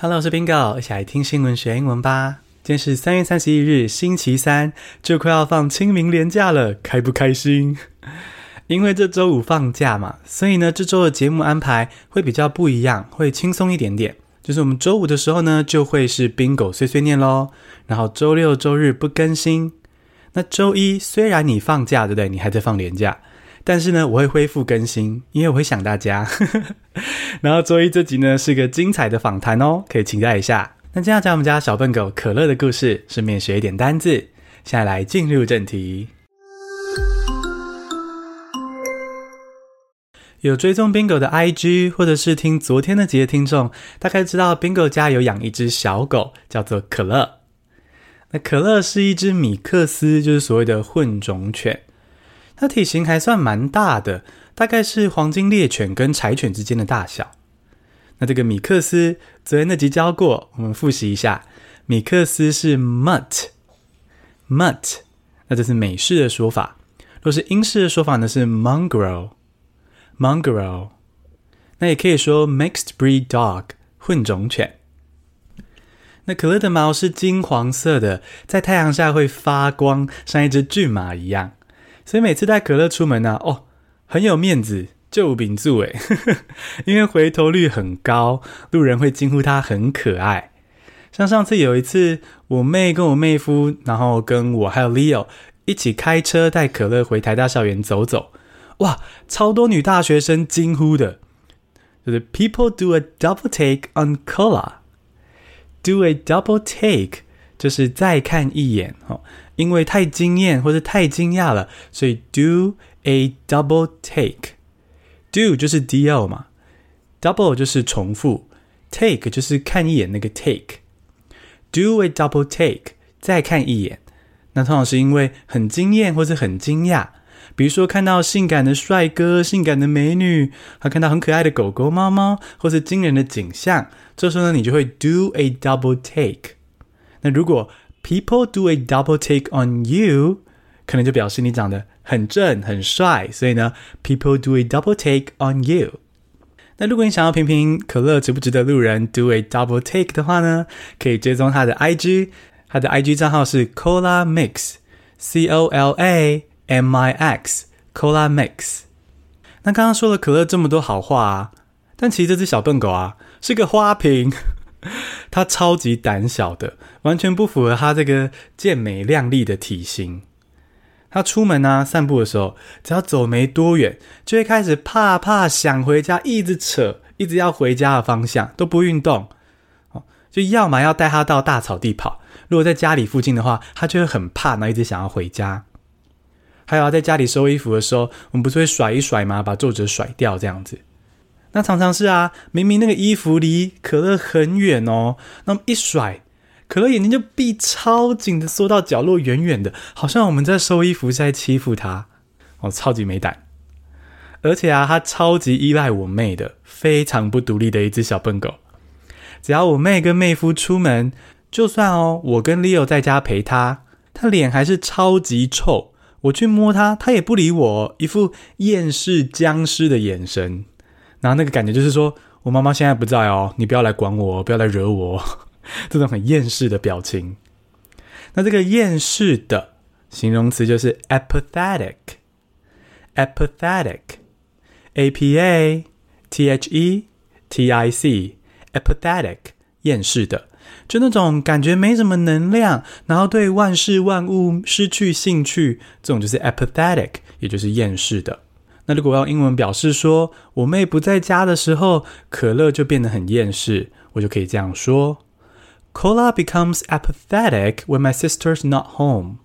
Hello，我是 Bingo，一起来听新闻学英文吧。今天是三月三十一日，星期三，就快要放清明连假了，开不开心？因为这周五放假嘛，所以呢，这周的节目安排会比较不一样，会轻松一点点。就是我们周五的时候呢，就会是 Bingo 碎碎念喽，然后周六周日不更新。那周一虽然你放假，对不对？你还在放连假。但是呢，我会恢复更新，因为我会想大家。然后周一这集呢是个精彩的访谈哦，可以期待一下。那接下来讲我们家小笨狗可乐的故事，顺便学一点单字。现在来进入正题。有追踪 Bingo 的 IG，或者是听昨天的集的听众，大概知道 Bingo 家有养一只小狗，叫做可乐。那可乐是一只米克斯，就是所谓的混种犬。它体型还算蛮大的，大概是黄金猎犬跟柴犬之间的大小。那这个米克斯，昨天那集教过，我们复习一下。米克斯是 mutt，mutt，那这是美式的说法。若是英式的说法呢，是 mongrel，mongrel。那也可以说 mixed breed dog，混种犬。那可乐的毛是金黄色的，在太阳下会发光，像一只骏马一样。所以每次带可乐出门呢、啊，哦，很有面子，就秉住诶，因为回头率很高，路人会惊呼他很可爱。像上次有一次，我妹跟我妹夫，然后跟我还有 Leo 一起开车带可乐回台大校园走走，哇，超多女大学生惊呼的，就是 People do a double take on cola，do a double take 就是再看一眼哦。因为太惊艳或者太惊讶了，所以 do a double take。do 就是 do 嘛，double 就是重复，take 就是看一眼那个 take。do a double take，再看一眼。那通常是因为很惊艳或者很惊讶，比如说看到性感的帅哥、性感的美女，还看到很可爱的狗狗、猫猫，或是惊人的景象，这时候呢，你就会 do a double take。那如果 People do a double take on you，可能就表示你长得很正很帅，所以呢，People do a double take on you。那如果你想要评评可乐值不值得路人 do a double take 的话呢，可以追踪他的 IG，他的 IG 账号是 Cola Mix，C O L A M I X，Cola Mix。那刚刚说了可乐这么多好话啊，但其实这只小笨狗啊是个花瓶。他超级胆小的，完全不符合他这个健美靓丽的体型。他出门啊，散步的时候，只要走没多远，就会开始怕怕想回家，一直扯，一直要回家的方向，都不运动。哦，就要么要带他到大草地跑，如果在家里附近的话，他就会很怕，然后一直想要回家。还有在家里收衣服的时候，我们不是会甩一甩吗？把皱褶甩掉这样子。那常常是啊，明明那个衣服离可乐很远哦，那么一甩，可乐眼睛就闭超紧的，缩到角落远远的，好像我们在收衣服，在欺负他哦，超级没胆。而且啊，他超级依赖我妹的，非常不独立的一只小笨狗。只要我妹跟妹夫出门，就算哦，我跟 Leo 在家陪他，他脸还是超级臭。我去摸他，他也不理我，一副厌世僵尸的眼神。然后那个感觉就是说，我妈妈现在不在哦，你不要来管我，不要来惹我，这种很厌世的表情。那这个厌世的形容词就是 apathetic，apathetic，a p a t h e t i c，apathetic，厌世的，就那种感觉没什么能量，然后对万事万物失去兴趣，这种就是 apathetic，也就是厌世的。那如果要英文表示说我妹不在家的时候，可乐就变得很厌世，我就可以这样说：Cola becomes apathetic when my sister's not home.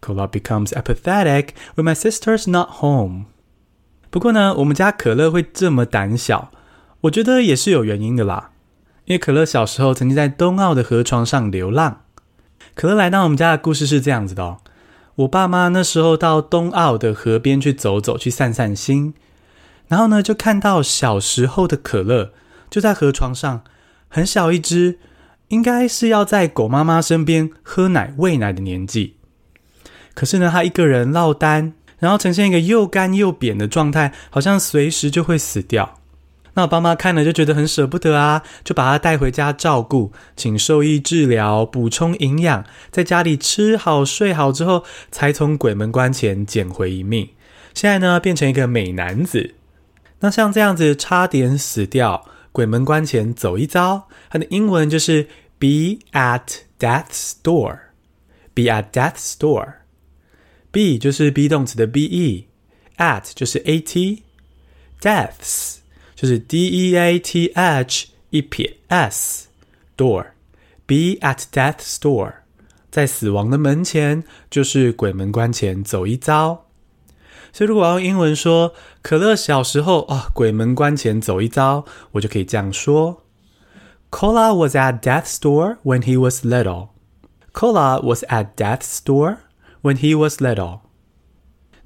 Cola becomes apathetic when my sister's not home. 不过呢，我们家可乐会这么胆小，我觉得也是有原因的啦。因为可乐小时候曾经在冬奥的河床上流浪。可乐来到我们家的故事是这样子的哦。我爸妈那时候到东澳的河边去走走，去散散心，然后呢，就看到小时候的可乐就在河床上，很小一只，应该是要在狗妈妈身边喝奶喂奶的年纪。可是呢，他一个人落单，然后呈现一个又干又扁的状态，好像随时就会死掉。那我爸妈看了就觉得很舍不得啊，就把他带回家照顾，请兽医治疗，补充营养，在家里吃好睡好之后，才从鬼门关前捡回一命。现在呢，变成一个美男子。那像这样子差点死掉，鬼门关前走一遭，它的英文就是 be at death's door。be at death's door。be 就是 be 动词的 be，at 就是 at，deaths。就是 D E A T H 一撇 S door，be at death's door，在死亡的门前，就是鬼门关前走一遭。所以如果要用英文说可乐小时候啊、哦，鬼门关前走一遭，我就可以这样说：Cola was at death's door when he was little. Cola was at death's door when he was little.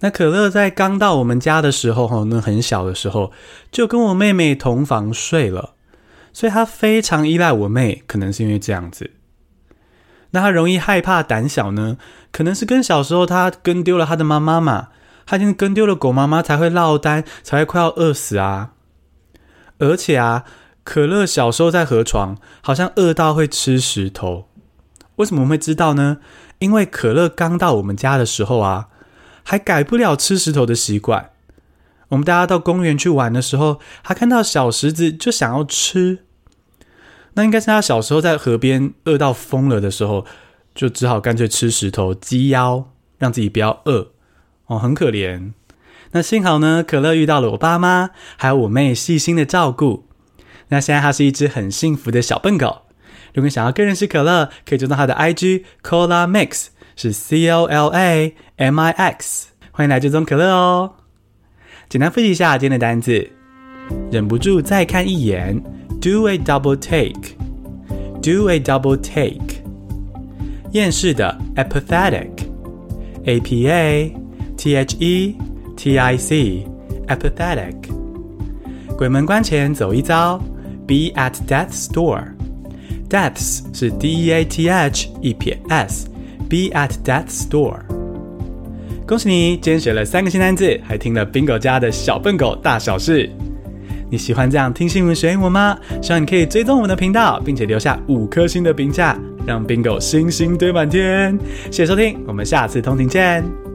那可乐在刚到我们家的时候，哈，那很小的时候，就跟我妹妹同房睡了，所以她非常依赖我妹，可能是因为这样子。那她容易害怕、胆小呢，可能是跟小时候她跟丢了他的妈妈嘛，她已经跟丢了狗妈妈才会落单，才会快要饿死啊。而且啊，可乐小时候在河床，好像饿到会吃石头。为什么我会知道呢？因为可乐刚到我们家的时候啊。还改不了吃石头的习惯。我们大家到公园去玩的时候，他看到小石子就想要吃。那应该是他小时候在河边饿到疯了的时候，就只好干脆吃石头鸡腰，让自己不要饿。哦，很可怜。那幸好呢，可乐遇到了我爸妈，还有我妹细心的照顾。那现在他是一只很幸福的小笨狗。如果想要更认识可乐，可以追踪他的 IG Cola Mix。是 C O L A M I X，欢迎来追踪可乐哦。简单复习一下今天的单词，忍不住再看一眼，Do a double take，Do a double take。厌世的，apathetic，A P A T H E T I C，apathetic。鬼门关前走一遭，Be at death's door，Deaths 是 D E A T H 一撇 S。Be at that store。恭喜你，今天学了三个新单字，还听了 Bingo 家的小笨狗大小事。你喜欢这样听新闻学英文吗？希望你可以追踪我们的频道，并且留下五颗星的评价，让 Bingo 星星堆满天。谢谢收听，我们下次通勤见。